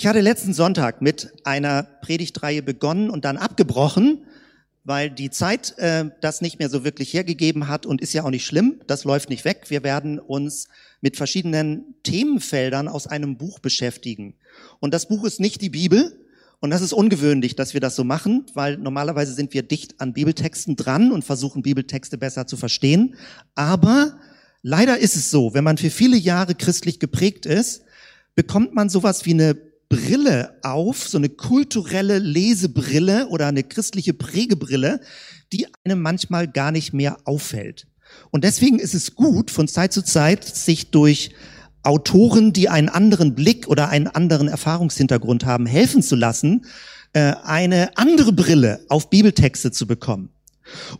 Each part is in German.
Ich hatte letzten Sonntag mit einer Predigtreihe begonnen und dann abgebrochen, weil die Zeit äh, das nicht mehr so wirklich hergegeben hat und ist ja auch nicht schlimm, das läuft nicht weg. Wir werden uns mit verschiedenen Themenfeldern aus einem Buch beschäftigen. Und das Buch ist nicht die Bibel und das ist ungewöhnlich, dass wir das so machen, weil normalerweise sind wir dicht an Bibeltexten dran und versuchen Bibeltexte besser zu verstehen. Aber leider ist es so, wenn man für viele Jahre christlich geprägt ist, bekommt man sowas wie eine Brille auf, so eine kulturelle Lesebrille oder eine christliche Prägebrille, die einem manchmal gar nicht mehr auffällt. Und deswegen ist es gut, von Zeit zu Zeit sich durch Autoren, die einen anderen Blick oder einen anderen Erfahrungshintergrund haben, helfen zu lassen, äh, eine andere Brille auf Bibeltexte zu bekommen.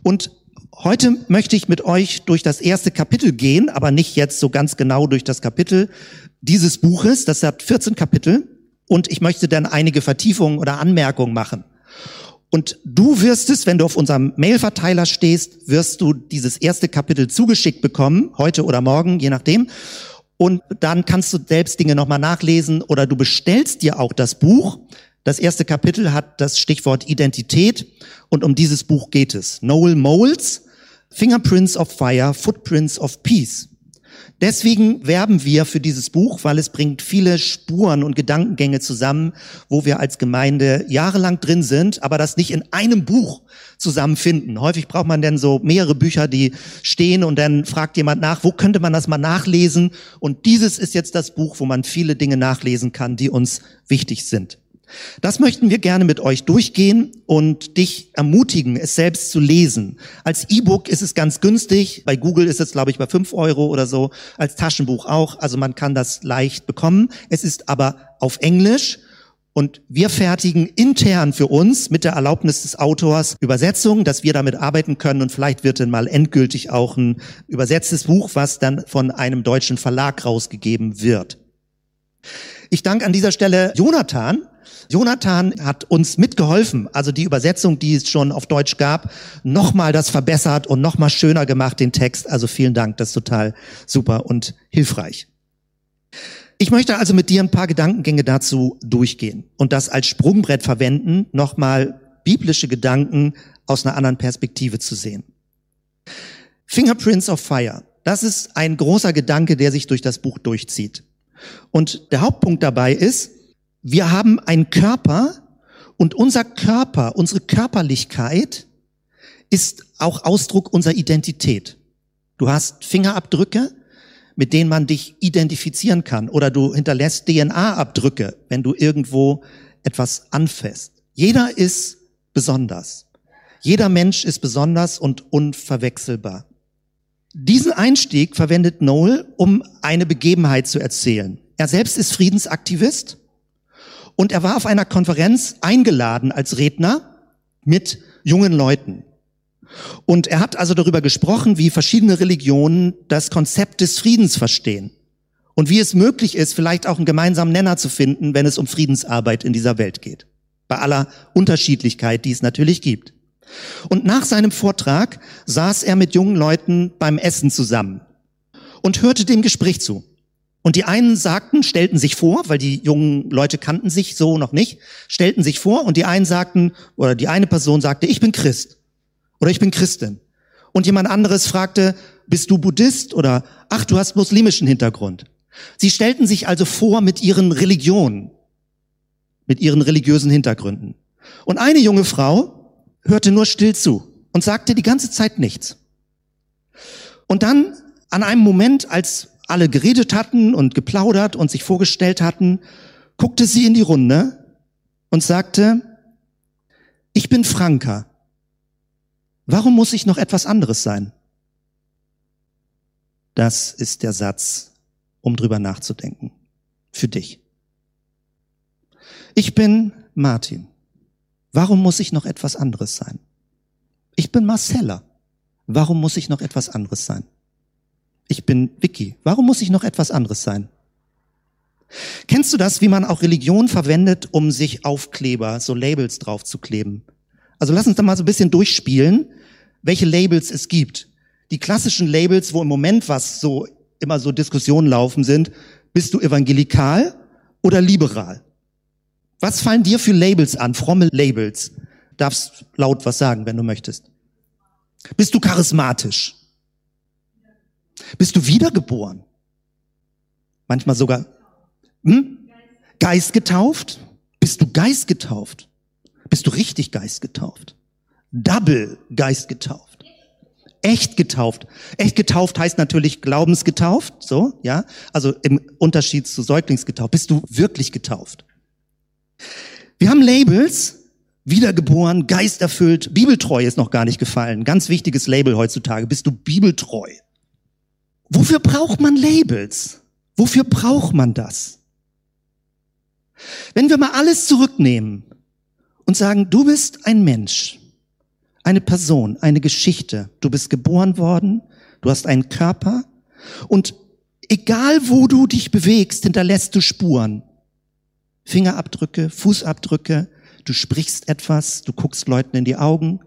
Und heute möchte ich mit euch durch das erste Kapitel gehen, aber nicht jetzt so ganz genau durch das Kapitel dieses Buches. Das hat 14 Kapitel und ich möchte dann einige Vertiefungen oder Anmerkungen machen. Und du wirst es, wenn du auf unserem Mailverteiler stehst, wirst du dieses erste Kapitel zugeschickt bekommen, heute oder morgen, je nachdem. Und dann kannst du selbst Dinge nochmal nachlesen oder du bestellst dir auch das Buch. Das erste Kapitel hat das Stichwort Identität und um dieses Buch geht es. Noel Moles, Fingerprints of Fire, Footprints of Peace. Deswegen werben wir für dieses Buch, weil es bringt viele Spuren und Gedankengänge zusammen, wo wir als Gemeinde jahrelang drin sind, aber das nicht in einem Buch zusammenfinden. Häufig braucht man dann so mehrere Bücher, die stehen und dann fragt jemand nach, wo könnte man das mal nachlesen? Und dieses ist jetzt das Buch, wo man viele Dinge nachlesen kann, die uns wichtig sind. Das möchten wir gerne mit euch durchgehen und dich ermutigen, es selbst zu lesen. Als E-Book ist es ganz günstig. Bei Google ist es, glaube ich, bei fünf Euro oder so. Als Taschenbuch auch. Also man kann das leicht bekommen. Es ist aber auf Englisch. Und wir fertigen intern für uns mit der Erlaubnis des Autors Übersetzungen, dass wir damit arbeiten können. Und vielleicht wird dann mal endgültig auch ein übersetztes Buch, was dann von einem deutschen Verlag rausgegeben wird. Ich danke an dieser Stelle Jonathan, Jonathan hat uns mitgeholfen, also die Übersetzung, die es schon auf Deutsch gab, nochmal das verbessert und nochmal schöner gemacht, den Text. Also vielen Dank, das ist total super und hilfreich. Ich möchte also mit dir ein paar Gedankengänge dazu durchgehen und das als Sprungbrett verwenden, nochmal biblische Gedanken aus einer anderen Perspektive zu sehen. Fingerprints of Fire. Das ist ein großer Gedanke, der sich durch das Buch durchzieht. Und der Hauptpunkt dabei ist, wir haben einen Körper und unser Körper, unsere Körperlichkeit ist auch Ausdruck unserer Identität. Du hast Fingerabdrücke, mit denen man dich identifizieren kann oder du hinterlässt DNA-Abdrücke, wenn du irgendwo etwas anfasst. Jeder ist besonders. Jeder Mensch ist besonders und unverwechselbar. Diesen Einstieg verwendet Noel, um eine Begebenheit zu erzählen. Er selbst ist Friedensaktivist und er war auf einer Konferenz eingeladen als Redner mit jungen Leuten. Und er hat also darüber gesprochen, wie verschiedene Religionen das Konzept des Friedens verstehen. Und wie es möglich ist, vielleicht auch einen gemeinsamen Nenner zu finden, wenn es um Friedensarbeit in dieser Welt geht. Bei aller Unterschiedlichkeit, die es natürlich gibt. Und nach seinem Vortrag saß er mit jungen Leuten beim Essen zusammen und hörte dem Gespräch zu. Und die einen sagten, stellten sich vor, weil die jungen Leute kannten sich so noch nicht, stellten sich vor und die einen sagten, oder die eine Person sagte, ich bin Christ oder ich bin Christin. Und jemand anderes fragte, bist du Buddhist oder ach, du hast muslimischen Hintergrund. Sie stellten sich also vor mit ihren Religionen, mit ihren religiösen Hintergründen. Und eine junge Frau hörte nur still zu und sagte die ganze Zeit nichts. Und dann an einem Moment, als alle geredet hatten und geplaudert und sich vorgestellt hatten, guckte sie in die Runde und sagte, ich bin Franka. Warum muss ich noch etwas anderes sein? Das ist der Satz, um drüber nachzudenken. Für dich. Ich bin Martin. Warum muss ich noch etwas anderes sein? Ich bin Marcella. Warum muss ich noch etwas anderes sein? Ich bin Vicky. Warum muss ich noch etwas anderes sein? Kennst du das, wie man auch Religion verwendet, um sich Aufkleber, so Labels draufzukleben? Also lass uns da mal so ein bisschen durchspielen, welche Labels es gibt. Die klassischen Labels, wo im Moment was so immer so Diskussionen laufen sind, bist du evangelikal oder liberal? Was fallen dir für Labels an, fromme Labels? Darfst laut was sagen, wenn du möchtest. Bist du charismatisch? Bist du wiedergeboren? Manchmal sogar hm? Geist getauft? Bist du Geist getauft? Bist du richtig Geist getauft? Double Geist getauft. Echt getauft. Echt getauft heißt natürlich glaubensgetauft, so, ja? Also im Unterschied zu Säuglingsgetauft. Bist du wirklich getauft? Wir haben Labels, wiedergeboren, geisterfüllt, bibeltreu ist noch gar nicht gefallen. Ganz wichtiges Label heutzutage. Bist du bibeltreu? Wofür braucht man Labels? Wofür braucht man das? Wenn wir mal alles zurücknehmen und sagen, du bist ein Mensch, eine Person, eine Geschichte, du bist geboren worden, du hast einen Körper und egal wo du dich bewegst, hinterlässt du Spuren. Fingerabdrücke, Fußabdrücke, du sprichst etwas, du guckst Leuten in die Augen,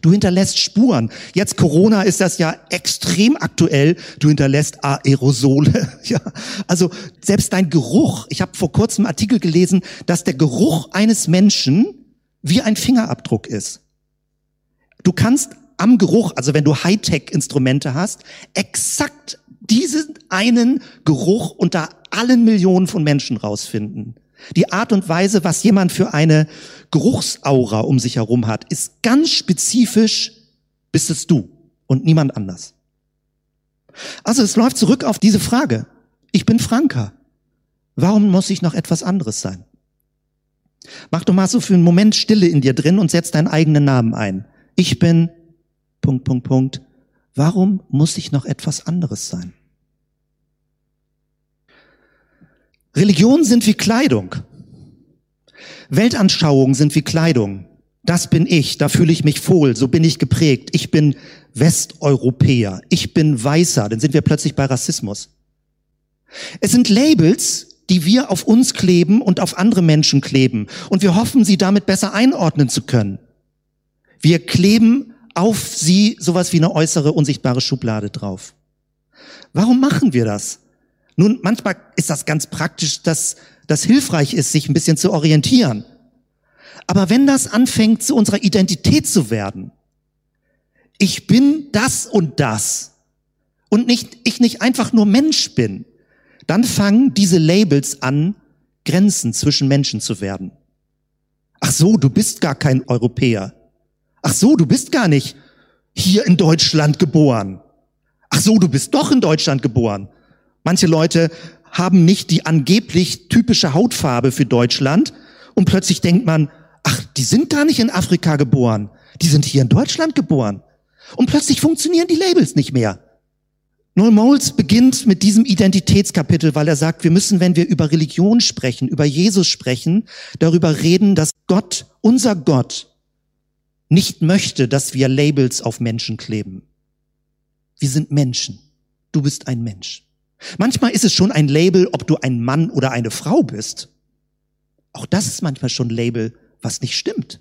du hinterlässt Spuren. Jetzt Corona ist das ja extrem aktuell, du hinterlässt Aerosole. Ja, also selbst dein Geruch, ich habe vor kurzem einen Artikel gelesen, dass der Geruch eines Menschen wie ein Fingerabdruck ist. Du kannst am Geruch, also wenn du Hightech-Instrumente hast, exakt diesen einen Geruch unter allen Millionen von Menschen rausfinden. Die Art und Weise, was jemand für eine Geruchsaura um sich herum hat, ist ganz spezifisch, bist es du und niemand anders. Also es läuft zurück auf diese Frage. Ich bin Franka. Warum muss ich noch etwas anderes sein? Mach doch mal so für einen Moment Stille in dir drin und setz deinen eigenen Namen ein. Ich bin Punkt, Punkt, Punkt. Warum muss ich noch etwas anderes sein? Religion sind wie Kleidung. Weltanschauungen sind wie Kleidung. Das bin ich, da fühle ich mich wohl, so bin ich geprägt. Ich bin Westeuropäer, ich bin Weißer, dann sind wir plötzlich bei Rassismus. Es sind Labels, die wir auf uns kleben und auf andere Menschen kleben. Und wir hoffen, sie damit besser einordnen zu können. Wir kleben auf sie sowas wie eine äußere, unsichtbare Schublade drauf. Warum machen wir das? Nun, manchmal ist das ganz praktisch, dass das hilfreich ist, sich ein bisschen zu orientieren. Aber wenn das anfängt, zu unserer Identität zu werden, ich bin das und das und nicht, ich nicht einfach nur Mensch bin, dann fangen diese Labels an, Grenzen zwischen Menschen zu werden. Ach so, du bist gar kein Europäer. Ach so, du bist gar nicht hier in Deutschland geboren. Ach so, du bist doch in Deutschland geboren. Manche Leute haben nicht die angeblich typische Hautfarbe für Deutschland und plötzlich denkt man, ach, die sind gar nicht in Afrika geboren, die sind hier in Deutschland geboren. Und plötzlich funktionieren die Labels nicht mehr. Noel Moles beginnt mit diesem Identitätskapitel, weil er sagt, wir müssen, wenn wir über Religion sprechen, über Jesus sprechen, darüber reden, dass Gott, unser Gott, nicht möchte, dass wir Labels auf Menschen kleben. Wir sind Menschen. Du bist ein Mensch. Manchmal ist es schon ein Label, ob du ein Mann oder eine Frau bist. Auch das ist manchmal schon ein Label, was nicht stimmt.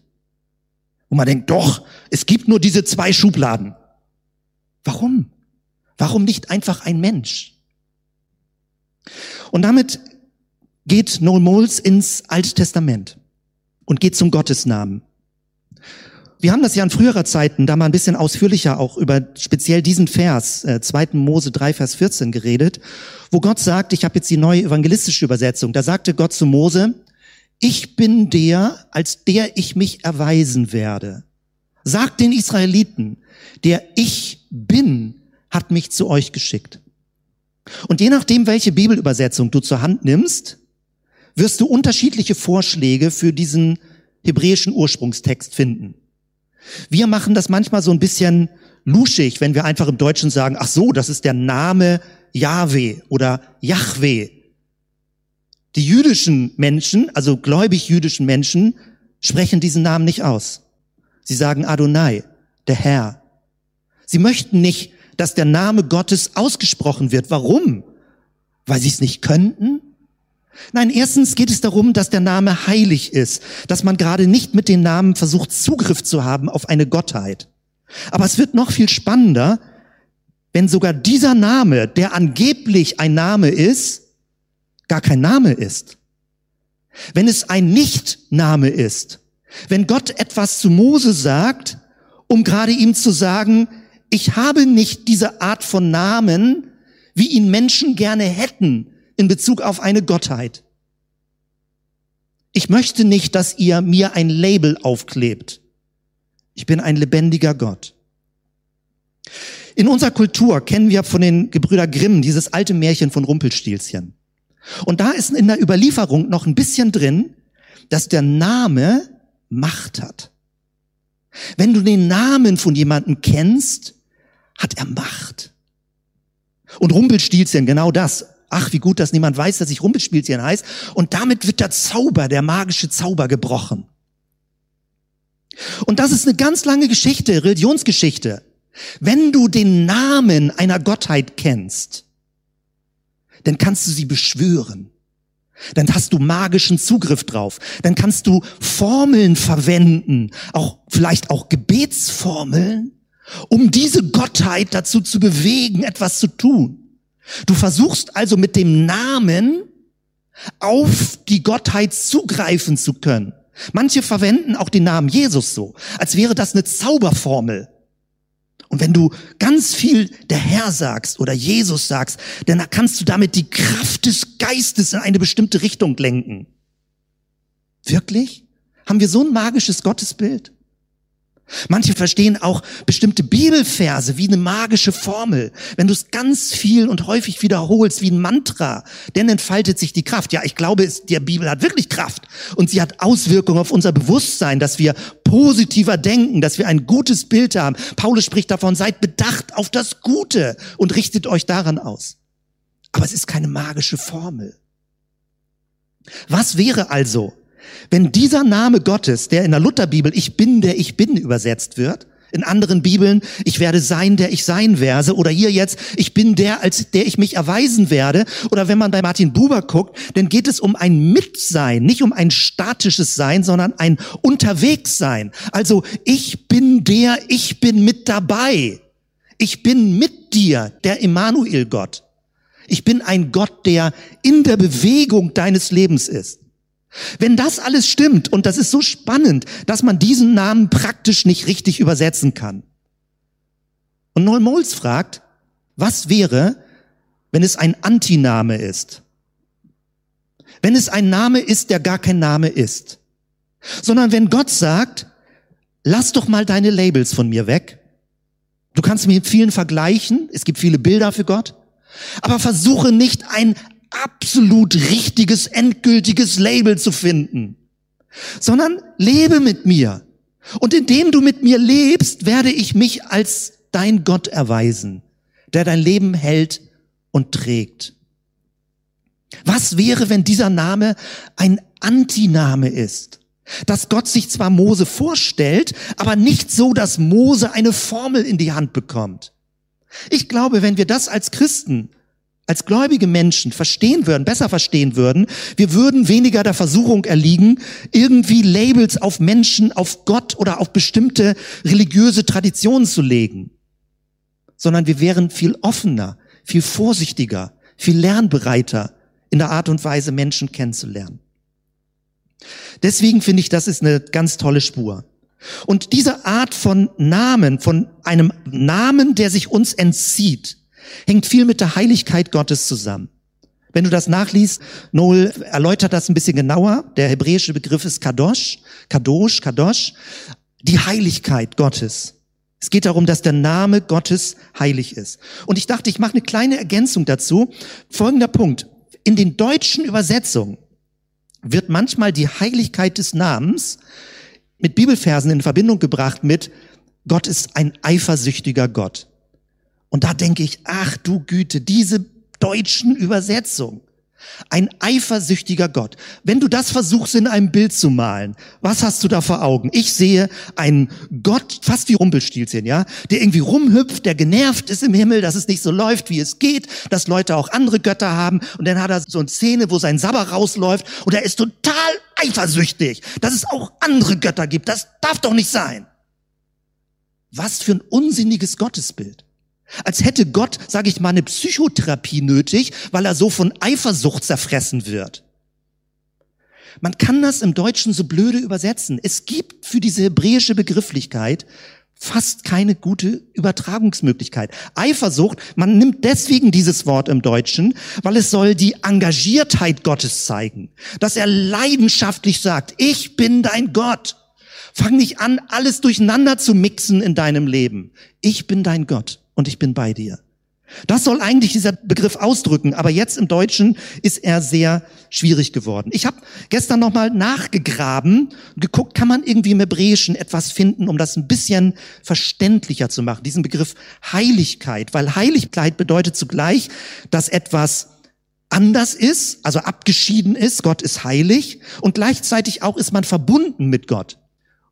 Und man denkt, doch, es gibt nur diese zwei Schubladen. Warum? Warum nicht einfach ein Mensch? Und damit geht Noel Moles ins Alte Testament und geht zum Gottesnamen. Wir haben das ja in früherer Zeiten da mal ein bisschen ausführlicher auch über speziell diesen Vers, äh, 2. Mose 3, Vers 14 geredet, wo Gott sagt, ich habe jetzt die neue evangelistische Übersetzung, da sagte Gott zu Mose, ich bin der, als der ich mich erweisen werde. Sagt den Israeliten, der ich bin, hat mich zu euch geschickt. Und je nachdem, welche Bibelübersetzung du zur Hand nimmst, wirst du unterschiedliche Vorschläge für diesen hebräischen Ursprungstext finden. Wir machen das manchmal so ein bisschen luschig, wenn wir einfach im Deutschen sagen, ach so, das ist der Name Yahweh oder Yahweh. Die jüdischen Menschen, also gläubig jüdischen Menschen, sprechen diesen Namen nicht aus. Sie sagen Adonai, der Herr. Sie möchten nicht, dass der Name Gottes ausgesprochen wird. Warum? Weil sie es nicht könnten? Nein, erstens geht es darum, dass der Name heilig ist, dass man gerade nicht mit den Namen versucht, Zugriff zu haben auf eine Gottheit. Aber es wird noch viel spannender, wenn sogar dieser Name, der angeblich ein Name ist, gar kein Name ist. wenn es ein Nichtname ist, wenn Gott etwas zu Mose sagt, um gerade ihm zu sagen, ich habe nicht diese Art von Namen, wie ihn Menschen gerne hätten in Bezug auf eine Gottheit. Ich möchte nicht, dass ihr mir ein Label aufklebt. Ich bin ein lebendiger Gott. In unserer Kultur kennen wir von den Gebrüder Grimm dieses alte Märchen von Rumpelstilzchen. Und da ist in der Überlieferung noch ein bisschen drin, dass der Name Macht hat. Wenn du den Namen von jemandem kennst, hat er Macht. Und Rumpelstilzchen, genau das. Ach, wie gut, dass niemand weiß, dass ich Rumpelstilzchen heißt. Und damit wird der Zauber, der magische Zauber gebrochen. Und das ist eine ganz lange Geschichte, Religionsgeschichte. Wenn du den Namen einer Gottheit kennst, dann kannst du sie beschwören. Dann hast du magischen Zugriff drauf. Dann kannst du Formeln verwenden, auch vielleicht auch Gebetsformeln, um diese Gottheit dazu zu bewegen, etwas zu tun. Du versuchst also mit dem Namen auf die Gottheit zugreifen zu können. Manche verwenden auch den Namen Jesus so, als wäre das eine Zauberformel. Und wenn du ganz viel der Herr sagst oder Jesus sagst, dann kannst du damit die Kraft des Geistes in eine bestimmte Richtung lenken. Wirklich? Haben wir so ein magisches Gottesbild? Manche verstehen auch bestimmte Bibelverse wie eine magische Formel. Wenn du es ganz viel und häufig wiederholst, wie ein Mantra, dann entfaltet sich die Kraft. Ja, ich glaube, es, die Bibel hat wirklich Kraft. Und sie hat Auswirkungen auf unser Bewusstsein, dass wir positiver denken, dass wir ein gutes Bild haben. Paulus spricht davon, seid bedacht auf das Gute und richtet euch daran aus. Aber es ist keine magische Formel. Was wäre also, wenn dieser Name Gottes, der in der Lutherbibel Ich bin, der ich bin übersetzt wird, in anderen Bibeln, ich werde sein, der ich sein werde, oder hier jetzt, ich bin der, als der ich mich erweisen werde, oder wenn man bei Martin Buber guckt, dann geht es um ein Mitsein, nicht um ein statisches Sein, sondern ein Unterwegssein. Also ich bin der, ich bin mit dabei. Ich bin mit dir, der Immanuel Gott. Ich bin ein Gott, der in der Bewegung deines Lebens ist. Wenn das alles stimmt, und das ist so spannend, dass man diesen Namen praktisch nicht richtig übersetzen kann. Und Noel Moles fragt, was wäre, wenn es ein Antiname ist? Wenn es ein Name ist, der gar kein Name ist. Sondern wenn Gott sagt, lass doch mal deine Labels von mir weg. Du kannst mich mit vielen vergleichen. Es gibt viele Bilder für Gott. Aber versuche nicht ein absolut richtiges, endgültiges Label zu finden, sondern lebe mit mir. Und indem du mit mir lebst, werde ich mich als dein Gott erweisen, der dein Leben hält und trägt. Was wäre, wenn dieser Name ein Antiname ist? Dass Gott sich zwar Mose vorstellt, aber nicht so, dass Mose eine Formel in die Hand bekommt. Ich glaube, wenn wir das als Christen als gläubige Menschen verstehen würden, besser verstehen würden, wir würden weniger der Versuchung erliegen, irgendwie Labels auf Menschen, auf Gott oder auf bestimmte religiöse Traditionen zu legen, sondern wir wären viel offener, viel vorsichtiger, viel lernbereiter in der Art und Weise, Menschen kennenzulernen. Deswegen finde ich, das ist eine ganz tolle Spur. Und diese Art von Namen, von einem Namen, der sich uns entzieht, hängt viel mit der Heiligkeit Gottes zusammen. Wenn du das nachliest, Noel erläutert das ein bisschen genauer. Der hebräische Begriff ist Kadosh, Kadosh, Kadosh, die Heiligkeit Gottes. Es geht darum, dass der Name Gottes heilig ist. Und ich dachte, ich mache eine kleine Ergänzung dazu. Folgender Punkt. In den deutschen Übersetzungen wird manchmal die Heiligkeit des Namens mit Bibelversen in Verbindung gebracht mit Gott ist ein eifersüchtiger Gott. Und da denke ich, ach du Güte, diese deutschen Übersetzungen. Ein eifersüchtiger Gott. Wenn du das versuchst in einem Bild zu malen, was hast du da vor Augen? Ich sehe einen Gott, fast wie Rumpelstilzchen, ja, der irgendwie rumhüpft, der genervt ist im Himmel, dass es nicht so läuft, wie es geht, dass Leute auch andere Götter haben und dann hat er so eine Szene, wo sein Sabber rausläuft und er ist total eifersüchtig, dass es auch andere Götter gibt. Das darf doch nicht sein. Was für ein unsinniges Gottesbild. Als hätte Gott, sage ich mal, eine Psychotherapie nötig, weil er so von Eifersucht zerfressen wird. Man kann das im Deutschen so blöde übersetzen. Es gibt für diese hebräische Begrifflichkeit fast keine gute Übertragungsmöglichkeit. Eifersucht, man nimmt deswegen dieses Wort im Deutschen, weil es soll die Engagiertheit Gottes zeigen, dass er leidenschaftlich sagt, ich bin dein Gott. Fang nicht an, alles durcheinander zu mixen in deinem Leben. Ich bin dein Gott und ich bin bei dir. Das soll eigentlich dieser Begriff ausdrücken, aber jetzt im Deutschen ist er sehr schwierig geworden. Ich habe gestern nochmal nachgegraben, geguckt, kann man irgendwie im Hebräischen etwas finden, um das ein bisschen verständlicher zu machen, diesen Begriff Heiligkeit, weil Heiligkeit bedeutet zugleich, dass etwas anders ist, also abgeschieden ist, Gott ist heilig und gleichzeitig auch ist man verbunden mit Gott.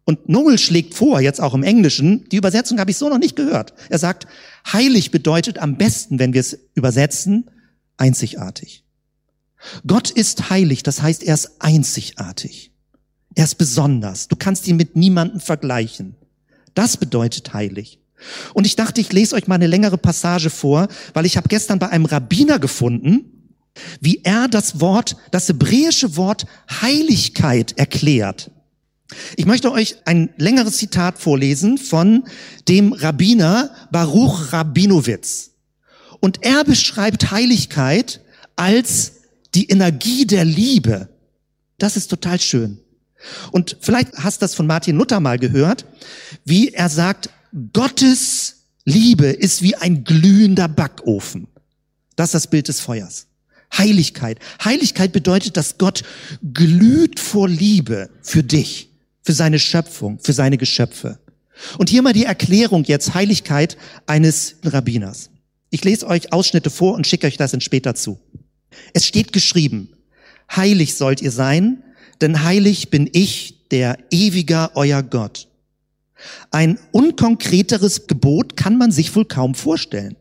Und Noel schlägt vor, jetzt auch im Englischen, die Übersetzung habe ich so noch nicht gehört. Er sagt, heilig bedeutet am besten, wenn wir es übersetzen, einzigartig. Gott ist heilig, das heißt, er ist einzigartig. Er ist besonders. Du kannst ihn mit niemandem vergleichen. Das bedeutet heilig. Und ich dachte, ich lese euch mal eine längere Passage vor, weil ich habe gestern bei einem Rabbiner gefunden, wie er das Wort, das hebräische Wort Heiligkeit erklärt. Ich möchte euch ein längeres Zitat vorlesen von dem Rabbiner Baruch Rabinowitz. Und er beschreibt Heiligkeit als die Energie der Liebe. Das ist total schön. Und vielleicht hast du das von Martin Luther mal gehört, wie er sagt, Gottes Liebe ist wie ein glühender Backofen. Das ist das Bild des Feuers. Heiligkeit. Heiligkeit bedeutet, dass Gott glüht vor Liebe für dich für seine Schöpfung, für seine Geschöpfe. Und hier mal die Erklärung jetzt Heiligkeit eines Rabbiners. Ich lese euch Ausschnitte vor und schicke euch das in später zu. Es steht geschrieben, heilig sollt ihr sein, denn heilig bin ich, der ewiger euer Gott. Ein unkonkreteres Gebot kann man sich wohl kaum vorstellen.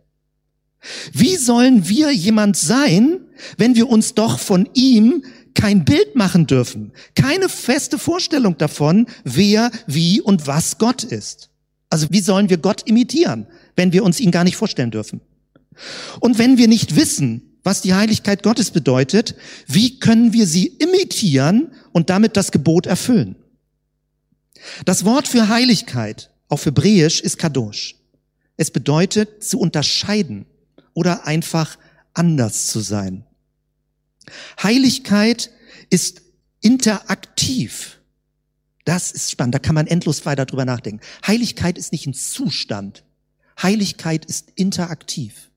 Wie sollen wir jemand sein, wenn wir uns doch von ihm kein Bild machen dürfen, keine feste Vorstellung davon, wer, wie und was Gott ist. Also wie sollen wir Gott imitieren, wenn wir uns ihn gar nicht vorstellen dürfen? Und wenn wir nicht wissen, was die Heiligkeit Gottes bedeutet, wie können wir sie imitieren und damit das Gebot erfüllen? Das Wort für Heiligkeit auf Hebräisch ist Kadosh. Es bedeutet zu unterscheiden oder einfach anders zu sein. Heiligkeit ist interaktiv. Das ist spannend, da kann man endlos weiter drüber nachdenken. Heiligkeit ist nicht ein Zustand. Heiligkeit ist interaktiv.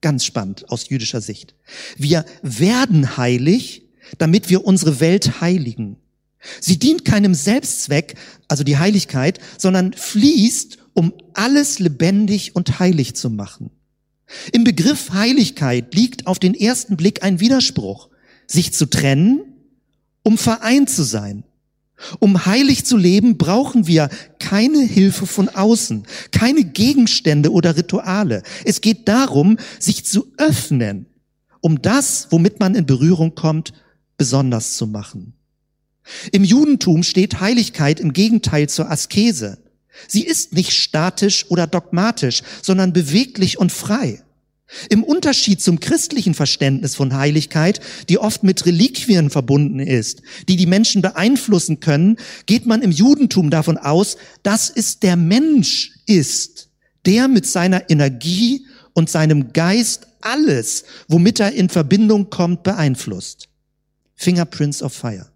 Ganz spannend aus jüdischer Sicht. Wir werden heilig, damit wir unsere Welt heiligen. Sie dient keinem Selbstzweck, also die Heiligkeit, sondern fließt, um alles lebendig und heilig zu machen. Im Begriff Heiligkeit liegt auf den ersten Blick ein Widerspruch. Sich zu trennen, um vereint zu sein. Um heilig zu leben, brauchen wir keine Hilfe von außen, keine Gegenstände oder Rituale. Es geht darum, sich zu öffnen, um das, womit man in Berührung kommt, besonders zu machen. Im Judentum steht Heiligkeit im Gegenteil zur Askese. Sie ist nicht statisch oder dogmatisch, sondern beweglich und frei. Im Unterschied zum christlichen Verständnis von Heiligkeit, die oft mit Reliquien verbunden ist, die die Menschen beeinflussen können, geht man im Judentum davon aus, dass es der Mensch ist, der mit seiner Energie und seinem Geist alles, womit er in Verbindung kommt, beeinflusst. Fingerprints of Fire.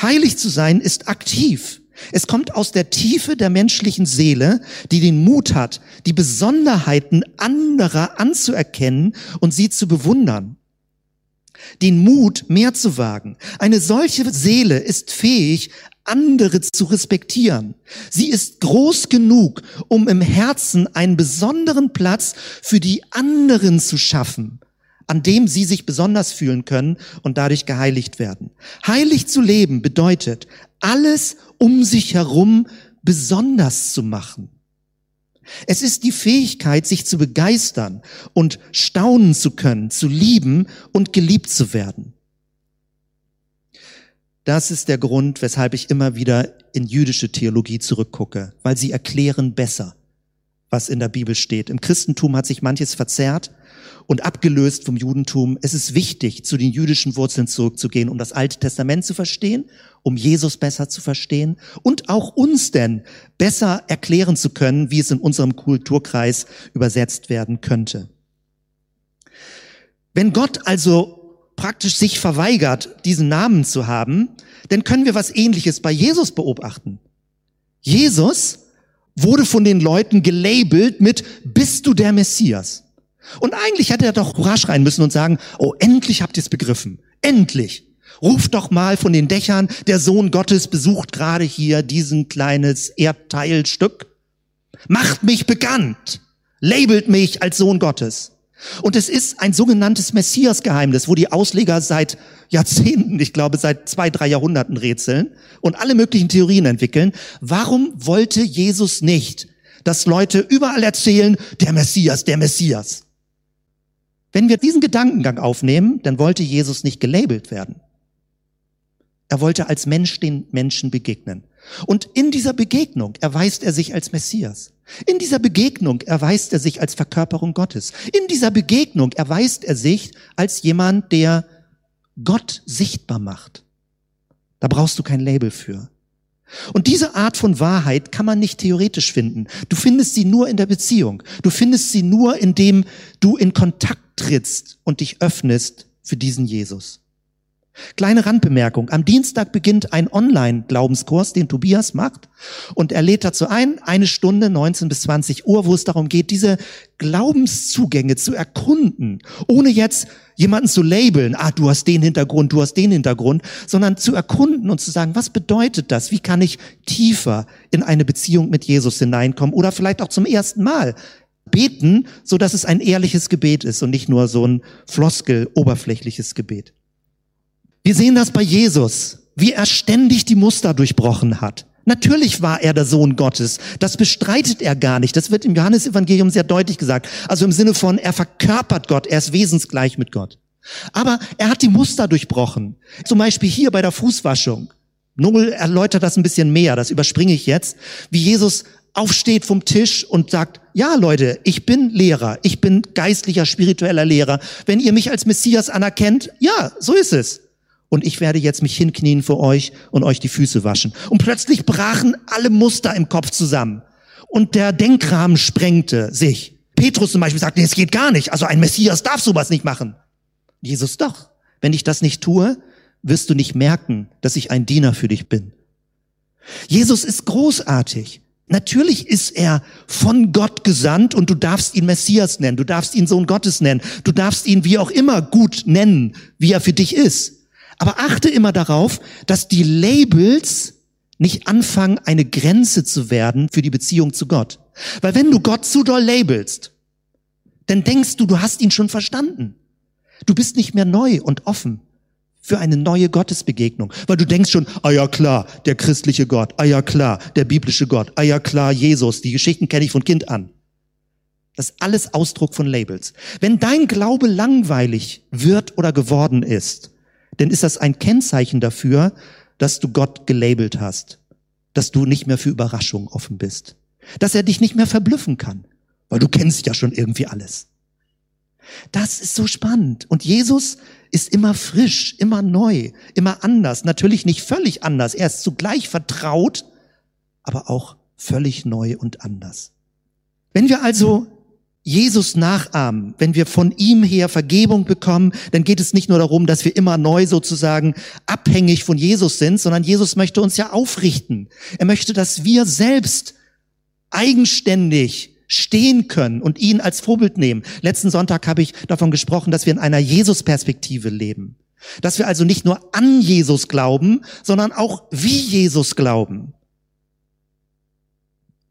Heilig zu sein ist aktiv. Es kommt aus der Tiefe der menschlichen Seele, die den Mut hat, die Besonderheiten anderer anzuerkennen und sie zu bewundern. Den Mut, mehr zu wagen. Eine solche Seele ist fähig, andere zu respektieren. Sie ist groß genug, um im Herzen einen besonderen Platz für die anderen zu schaffen an dem sie sich besonders fühlen können und dadurch geheiligt werden. Heilig zu leben bedeutet, alles um sich herum besonders zu machen. Es ist die Fähigkeit, sich zu begeistern und staunen zu können, zu lieben und geliebt zu werden. Das ist der Grund, weshalb ich immer wieder in jüdische Theologie zurückgucke, weil sie erklären besser, was in der Bibel steht. Im Christentum hat sich manches verzerrt und abgelöst vom Judentum. Es ist wichtig, zu den jüdischen Wurzeln zurückzugehen, um das Alte Testament zu verstehen, um Jesus besser zu verstehen und auch uns denn besser erklären zu können, wie es in unserem Kulturkreis übersetzt werden könnte. Wenn Gott also praktisch sich verweigert, diesen Namen zu haben, dann können wir was Ähnliches bei Jesus beobachten. Jesus wurde von den Leuten gelabelt mit, bist du der Messias? Und eigentlich hätte er doch Courage rein müssen und sagen, oh, endlich habt ihr es begriffen. Endlich. Ruft doch mal von den Dächern, der Sohn Gottes besucht gerade hier diesen kleines Erdteilstück. Macht mich bekannt. Labelt mich als Sohn Gottes. Und es ist ein sogenanntes Messias-Geheimnis, wo die Ausleger seit Jahrzehnten, ich glaube seit zwei, drei Jahrhunderten rätseln und alle möglichen Theorien entwickeln. Warum wollte Jesus nicht, dass Leute überall erzählen, der Messias, der Messias? Wenn wir diesen Gedankengang aufnehmen, dann wollte Jesus nicht gelabelt werden. Er wollte als Mensch den Menschen begegnen. Und in dieser Begegnung erweist er sich als Messias. In dieser Begegnung erweist er sich als Verkörperung Gottes. In dieser Begegnung erweist er sich als jemand, der Gott sichtbar macht. Da brauchst du kein Label für. Und diese Art von Wahrheit kann man nicht theoretisch finden. Du findest sie nur in der Beziehung. Du findest sie nur, indem du in Kontakt trittst und dich öffnest für diesen Jesus. Kleine Randbemerkung. Am Dienstag beginnt ein Online-Glaubenskurs, den Tobias macht. Und er lädt dazu ein, eine Stunde, 19 bis 20 Uhr, wo es darum geht, diese Glaubenszugänge zu erkunden, ohne jetzt jemanden zu labeln, ah, du hast den Hintergrund, du hast den Hintergrund, sondern zu erkunden und zu sagen, was bedeutet das? Wie kann ich tiefer in eine Beziehung mit Jesus hineinkommen? Oder vielleicht auch zum ersten Mal beten, so dass es ein ehrliches Gebet ist und nicht nur so ein Floskel, oberflächliches Gebet. Wir sehen das bei Jesus, wie er ständig die Muster durchbrochen hat. Natürlich war er der Sohn Gottes. Das bestreitet er gar nicht. Das wird im Johannesevangelium sehr deutlich gesagt. Also im Sinne von, er verkörpert Gott, er ist wesensgleich mit Gott. Aber er hat die Muster durchbrochen. Zum Beispiel hier bei der Fußwaschung. Null erläutert das ein bisschen mehr, das überspringe ich jetzt, wie Jesus aufsteht vom Tisch und sagt, ja Leute, ich bin Lehrer, ich bin geistlicher, spiritueller Lehrer. Wenn ihr mich als Messias anerkennt, ja, so ist es und ich werde jetzt mich hinknien vor euch und euch die Füße waschen. Und plötzlich brachen alle Muster im Kopf zusammen und der Denkrahmen sprengte sich. Petrus zum Beispiel sagte, nee, es geht gar nicht. Also ein Messias darf sowas nicht machen. Jesus doch. Wenn ich das nicht tue, wirst du nicht merken, dass ich ein Diener für dich bin. Jesus ist großartig. Natürlich ist er von Gott gesandt und du darfst ihn Messias nennen, du darfst ihn Sohn Gottes nennen, du darfst ihn wie auch immer gut nennen, wie er für dich ist. Aber achte immer darauf, dass die Labels nicht anfangen, eine Grenze zu werden für die Beziehung zu Gott. Weil wenn du Gott zu doll labelst, dann denkst du, du hast ihn schon verstanden. Du bist nicht mehr neu und offen für eine neue Gottesbegegnung, weil du denkst schon, ah ja klar, der christliche Gott, ah ja klar, der biblische Gott, ah ja klar, Jesus, die Geschichten kenne ich von Kind an. Das ist alles Ausdruck von Labels. Wenn dein Glaube langweilig wird oder geworden ist, denn ist das ein Kennzeichen dafür, dass du Gott gelabelt hast, dass du nicht mehr für Überraschung offen bist, dass er dich nicht mehr verblüffen kann, weil du kennst ja schon irgendwie alles. Das ist so spannend. Und Jesus ist immer frisch, immer neu, immer anders. Natürlich nicht völlig anders. Er ist zugleich vertraut, aber auch völlig neu und anders. Wenn wir also Jesus nachahmen, wenn wir von ihm her Vergebung bekommen, dann geht es nicht nur darum, dass wir immer neu sozusagen abhängig von Jesus sind, sondern Jesus möchte uns ja aufrichten. Er möchte, dass wir selbst eigenständig stehen können und ihn als Vorbild nehmen. Letzten Sonntag habe ich davon gesprochen, dass wir in einer Jesus-Perspektive leben. Dass wir also nicht nur an Jesus glauben, sondern auch wie Jesus glauben.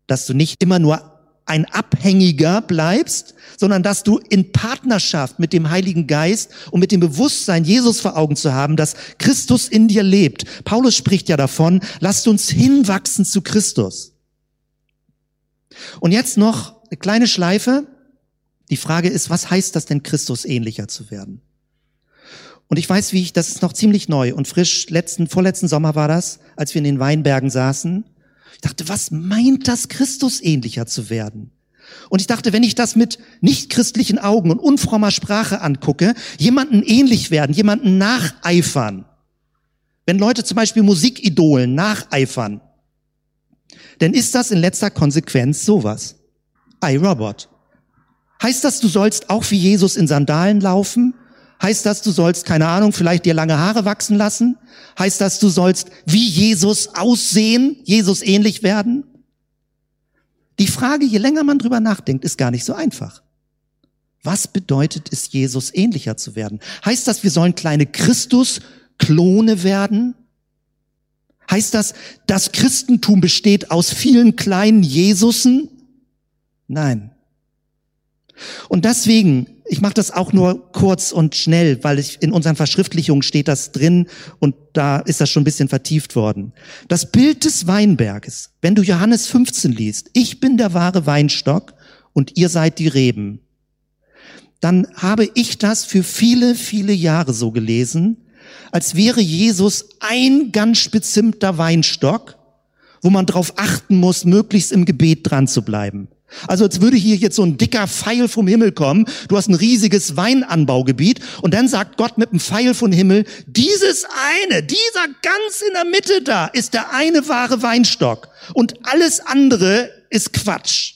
Dass du nicht immer nur ein Abhängiger bleibst, sondern dass du in Partnerschaft mit dem Heiligen Geist und mit dem Bewusstsein, Jesus vor Augen zu haben, dass Christus in dir lebt. Paulus spricht ja davon, lasst uns hinwachsen zu Christus. Und jetzt noch eine kleine Schleife. Die Frage ist, was heißt das denn, Christus ähnlicher zu werden? Und ich weiß, wie ich, das ist noch ziemlich neu und frisch, letzten, vorletzten Sommer war das, als wir in den Weinbergen saßen ich dachte, was meint das, Christus ähnlicher zu werden? Und ich dachte, wenn ich das mit nichtchristlichen Augen und unfrommer Sprache angucke, jemanden ähnlich werden, jemanden nacheifern. Wenn Leute zum Beispiel Musikidolen nacheifern, dann ist das in letzter Konsequenz sowas. iRobot. Heißt das, du sollst auch wie Jesus in Sandalen laufen? Heißt das, du sollst, keine Ahnung, vielleicht dir lange Haare wachsen lassen? Heißt das, du sollst wie Jesus aussehen, Jesus ähnlich werden? Die Frage, je länger man drüber nachdenkt, ist gar nicht so einfach. Was bedeutet es, Jesus ähnlicher zu werden? Heißt das, wir sollen kleine Christus-Klone werden? Heißt das, das Christentum besteht aus vielen kleinen Jesusen? Nein. Und deswegen ich mache das auch nur kurz und schnell, weil ich in unseren Verschriftlichungen steht das drin und da ist das schon ein bisschen vertieft worden. Das Bild des Weinberges, wenn du Johannes 15 liest, ich bin der wahre Weinstock und ihr seid die Reben, dann habe ich das für viele, viele Jahre so gelesen, als wäre Jesus ein ganz spezimmter Weinstock, wo man darauf achten muss, möglichst im Gebet dran zu bleiben. Also als würde hier jetzt so ein dicker Pfeil vom Himmel kommen. Du hast ein riesiges Weinanbaugebiet und dann sagt Gott mit einem Pfeil vom Himmel, dieses eine, dieser ganz in der Mitte da ist der eine wahre Weinstock und alles andere ist Quatsch.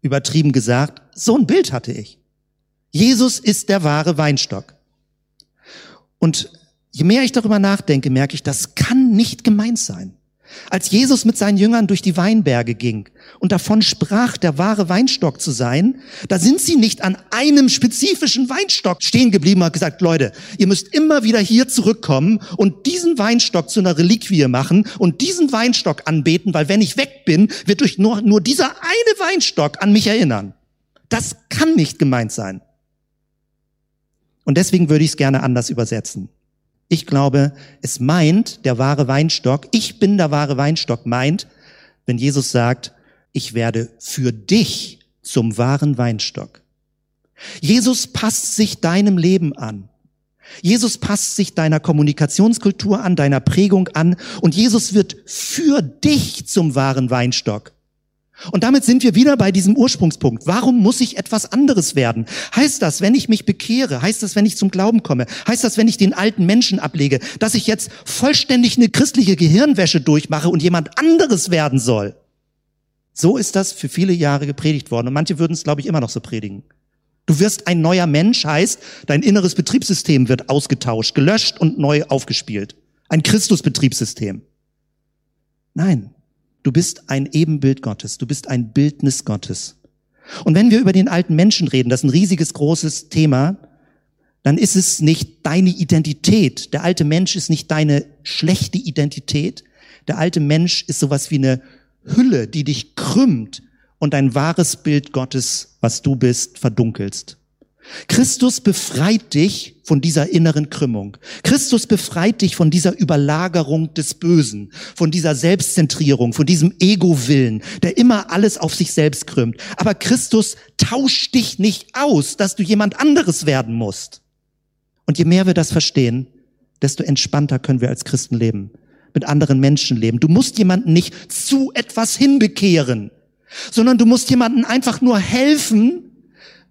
Übertrieben gesagt, so ein Bild hatte ich. Jesus ist der wahre Weinstock. Und je mehr ich darüber nachdenke, merke ich, das kann nicht gemeint sein. Als Jesus mit seinen Jüngern durch die Weinberge ging und davon sprach, der wahre Weinstock zu sein, da sind sie nicht an einem spezifischen Weinstock stehen geblieben und gesagt, Leute, ihr müsst immer wieder hier zurückkommen und diesen Weinstock zu einer Reliquie machen und diesen Weinstock anbeten, weil wenn ich weg bin, wird durch nur, nur dieser eine Weinstock an mich erinnern. Das kann nicht gemeint sein. Und deswegen würde ich es gerne anders übersetzen. Ich glaube, es meint, der wahre Weinstock, ich bin der wahre Weinstock, meint, wenn Jesus sagt, ich werde für dich zum wahren Weinstock. Jesus passt sich deinem Leben an. Jesus passt sich deiner Kommunikationskultur an, deiner Prägung an und Jesus wird für dich zum wahren Weinstock. Und damit sind wir wieder bei diesem Ursprungspunkt. Warum muss ich etwas anderes werden? Heißt das, wenn ich mich bekehre? Heißt das, wenn ich zum Glauben komme? Heißt das, wenn ich den alten Menschen ablege, dass ich jetzt vollständig eine christliche Gehirnwäsche durchmache und jemand anderes werden soll? So ist das für viele Jahre gepredigt worden. Und manche würden es, glaube ich, immer noch so predigen. Du wirst ein neuer Mensch, heißt, dein inneres Betriebssystem wird ausgetauscht, gelöscht und neu aufgespielt. Ein Christusbetriebssystem. Nein, Du bist ein Ebenbild Gottes. Du bist ein Bildnis Gottes. Und wenn wir über den alten Menschen reden, das ist ein riesiges, großes Thema, dann ist es nicht deine Identität. Der alte Mensch ist nicht deine schlechte Identität. Der alte Mensch ist sowas wie eine Hülle, die dich krümmt und ein wahres Bild Gottes, was du bist, verdunkelst. Christus befreit dich von dieser inneren Krümmung. Christus befreit dich von dieser Überlagerung des Bösen, von dieser Selbstzentrierung, von diesem Ego-Willen, der immer alles auf sich selbst krümmt. Aber Christus tauscht dich nicht aus, dass du jemand anderes werden musst. Und je mehr wir das verstehen, desto entspannter können wir als Christen leben, mit anderen Menschen leben. Du musst jemanden nicht zu etwas hinbekehren, sondern du musst jemanden einfach nur helfen,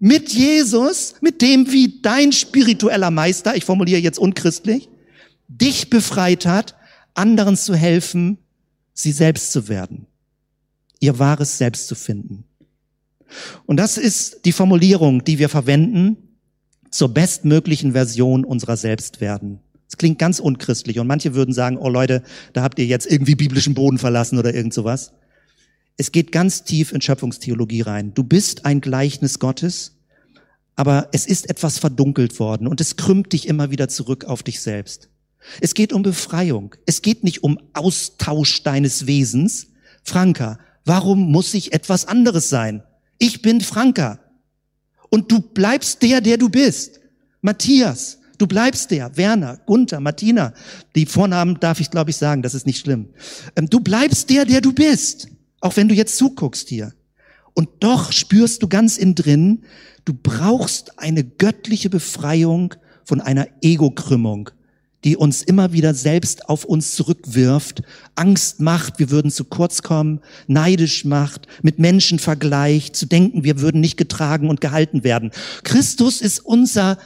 mit Jesus, mit dem, wie dein spiritueller Meister, ich formuliere jetzt unchristlich, dich befreit hat, anderen zu helfen, sie selbst zu werden, ihr wahres Selbst zu finden. Und das ist die Formulierung, die wir verwenden zur bestmöglichen Version unserer selbst werden. Es klingt ganz unchristlich und manche würden sagen, oh Leute, da habt ihr jetzt irgendwie biblischen Boden verlassen oder irgend sowas. Es geht ganz tief in Schöpfungstheologie rein. Du bist ein Gleichnis Gottes, aber es ist etwas verdunkelt worden und es krümmt dich immer wieder zurück auf dich selbst. Es geht um Befreiung. Es geht nicht um Austausch deines Wesens. Franka, warum muss ich etwas anderes sein? Ich bin Franka. Und du bleibst der, der du bist. Matthias, du bleibst der. Werner, Gunther, Martina. Die Vornamen darf ich, glaube ich, sagen, das ist nicht schlimm. Ähm, du bleibst der, der du bist. Auch wenn du jetzt zuguckst hier. Und doch spürst du ganz innen drin, du brauchst eine göttliche Befreiung von einer Ego-Krümmung, die uns immer wieder selbst auf uns zurückwirft, Angst macht, wir würden zu kurz kommen, neidisch macht, mit Menschen vergleicht, zu denken, wir würden nicht getragen und gehalten werden. Christus ist unser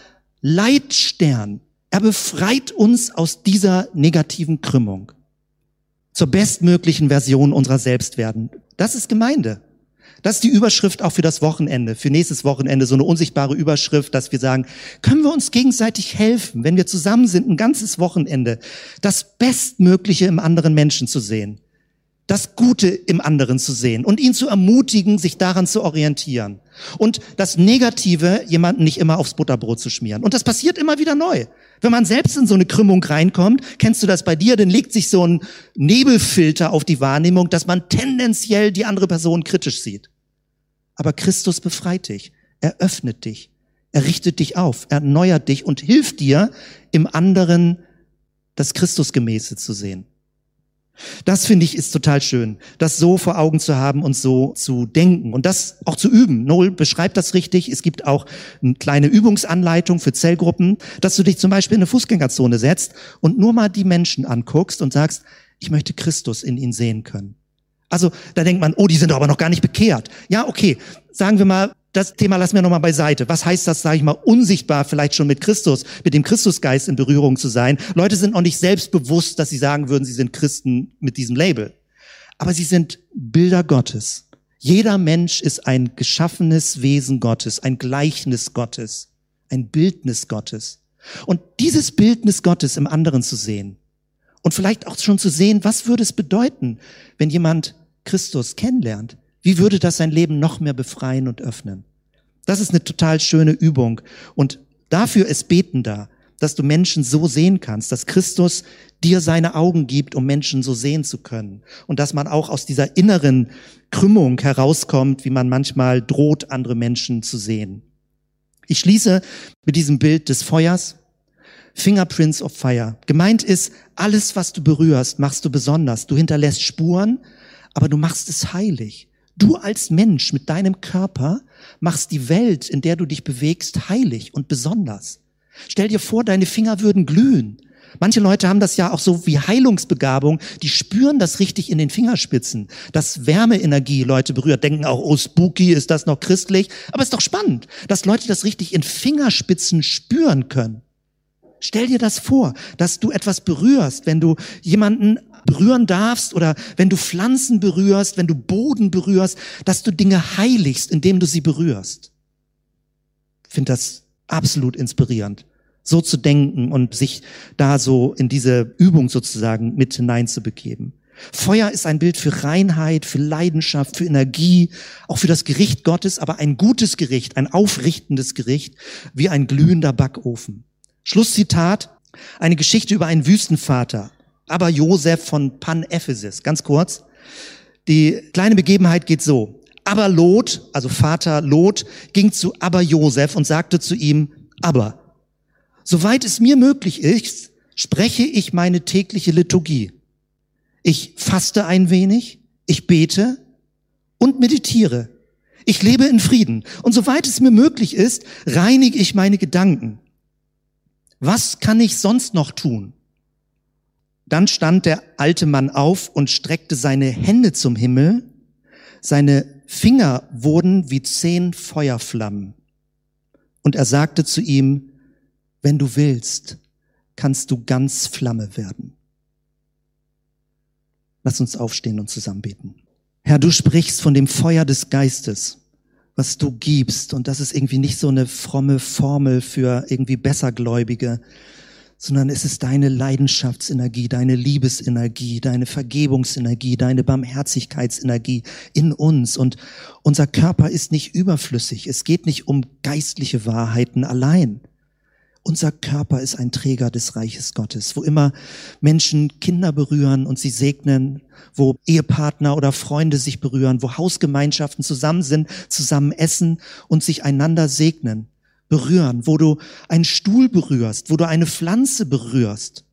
Leitstern. Er befreit uns aus dieser negativen Krümmung zur bestmöglichen Version unserer selbst werden. Das ist Gemeinde. Das ist die Überschrift auch für das Wochenende, für nächstes Wochenende, so eine unsichtbare Überschrift, dass wir sagen, können wir uns gegenseitig helfen, wenn wir zusammen sind, ein ganzes Wochenende, das Bestmögliche im anderen Menschen zu sehen, das Gute im anderen zu sehen und ihn zu ermutigen, sich daran zu orientieren und das Negative jemanden nicht immer aufs Butterbrot zu schmieren. Und das passiert immer wieder neu. Wenn man selbst in so eine Krümmung reinkommt, kennst du das bei dir, dann legt sich so ein Nebelfilter auf die Wahrnehmung, dass man tendenziell die andere Person kritisch sieht. Aber Christus befreit dich, er öffnet dich, er richtet dich auf, er erneuert dich und hilft dir, im anderen das Christusgemäße zu sehen. Das finde ich ist total schön, das so vor Augen zu haben und so zu denken und das auch zu üben. Noel beschreibt das richtig. Es gibt auch eine kleine Übungsanleitung für Zellgruppen, dass du dich zum Beispiel in eine Fußgängerzone setzt und nur mal die Menschen anguckst und sagst, ich möchte Christus in ihnen sehen können. Also da denkt man, oh, die sind aber noch gar nicht bekehrt. Ja, okay, sagen wir mal, das Thema lassen wir nochmal beiseite. Was heißt das, sage ich mal, unsichtbar vielleicht schon mit Christus, mit dem Christusgeist in Berührung zu sein? Leute sind auch nicht selbstbewusst, dass sie sagen würden, sie sind Christen mit diesem Label. Aber sie sind Bilder Gottes. Jeder Mensch ist ein geschaffenes Wesen Gottes, ein Gleichnis Gottes, ein Bildnis Gottes. Und dieses Bildnis Gottes im anderen zu sehen und vielleicht auch schon zu sehen, was würde es bedeuten, wenn jemand Christus kennenlernt? Wie würde das sein Leben noch mehr befreien und öffnen? Das ist eine total schöne Übung. Und dafür ist Beten da, dass du Menschen so sehen kannst, dass Christus dir seine Augen gibt, um Menschen so sehen zu können. Und dass man auch aus dieser inneren Krümmung herauskommt, wie man manchmal droht, andere Menschen zu sehen. Ich schließe mit diesem Bild des Feuers. Fingerprints of Fire. Gemeint ist, alles, was du berührst, machst du besonders. Du hinterlässt Spuren, aber du machst es heilig. Du als Mensch mit deinem Körper machst die Welt, in der du dich bewegst, heilig und besonders. Stell dir vor, deine Finger würden glühen. Manche Leute haben das ja auch so wie Heilungsbegabung, die spüren das richtig in den Fingerspitzen, dass Wärmeenergie Leute berührt, denken auch, oh spooky, ist das noch christlich? Aber es ist doch spannend, dass Leute das richtig in Fingerspitzen spüren können. Stell dir das vor, dass du etwas berührst, wenn du jemanden berühren darfst oder wenn du Pflanzen berührst, wenn du Boden berührst, dass du Dinge heiligst, indem du sie berührst. Ich finde das absolut inspirierend, so zu denken und sich da so in diese Übung sozusagen mit hineinzubegeben. Feuer ist ein Bild für Reinheit, für Leidenschaft, für Energie, auch für das Gericht Gottes, aber ein gutes Gericht, ein aufrichtendes Gericht, wie ein glühender Backofen. Schlusszitat, eine Geschichte über einen Wüstenvater, aber Josef von Pan-Ephesus. Ganz kurz. Die kleine Begebenheit geht so. Aber Lot, also Vater Lot, ging zu Aber Josef und sagte zu ihm, aber, soweit es mir möglich ist, spreche ich meine tägliche Liturgie. Ich faste ein wenig, ich bete und meditiere. Ich lebe in Frieden. Und soweit es mir möglich ist, reinige ich meine Gedanken. Was kann ich sonst noch tun? Dann stand der alte Mann auf und streckte seine Hände zum Himmel. Seine Finger wurden wie zehn Feuerflammen. Und er sagte zu ihm, wenn du willst, kannst du ganz Flamme werden. Lass uns aufstehen und zusammen beten. Herr, du sprichst von dem Feuer des Geistes, was du gibst. Und das ist irgendwie nicht so eine fromme Formel für irgendwie Bessergläubige, sondern es ist deine Leidenschaftsenergie, deine Liebesenergie, deine Vergebungsenergie, deine Barmherzigkeitsenergie in uns. Und unser Körper ist nicht überflüssig. Es geht nicht um geistliche Wahrheiten allein. Unser Körper ist ein Träger des Reiches Gottes, wo immer Menschen Kinder berühren und sie segnen, wo Ehepartner oder Freunde sich berühren, wo Hausgemeinschaften zusammen sind, zusammen essen und sich einander segnen berühren, wo du einen Stuhl berührst, wo du eine Pflanze berührst,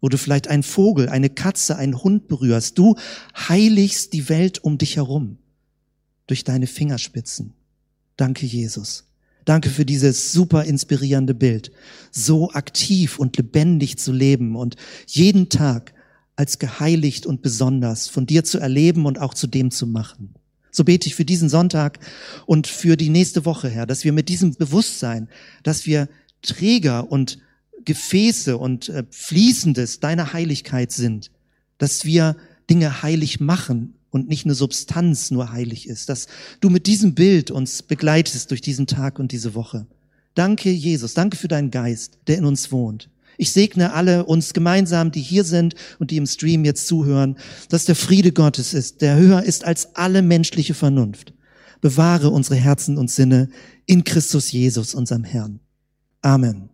wo du vielleicht einen Vogel, eine Katze, einen Hund berührst. Du heiligst die Welt um dich herum durch deine Fingerspitzen. Danke, Jesus. Danke für dieses super inspirierende Bild, so aktiv und lebendig zu leben und jeden Tag als geheiligt und besonders von dir zu erleben und auch zu dem zu machen. So bete ich für diesen Sonntag und für die nächste Woche, Herr, dass wir mit diesem Bewusstsein, dass wir Träger und Gefäße und äh, Fließendes deiner Heiligkeit sind, dass wir Dinge heilig machen und nicht eine Substanz nur heilig ist, dass du mit diesem Bild uns begleitest durch diesen Tag und diese Woche. Danke, Jesus, danke für deinen Geist, der in uns wohnt. Ich segne alle uns gemeinsam, die hier sind und die im Stream jetzt zuhören, dass der Friede Gottes ist, der höher ist als alle menschliche Vernunft. Bewahre unsere Herzen und Sinne in Christus Jesus, unserem Herrn. Amen.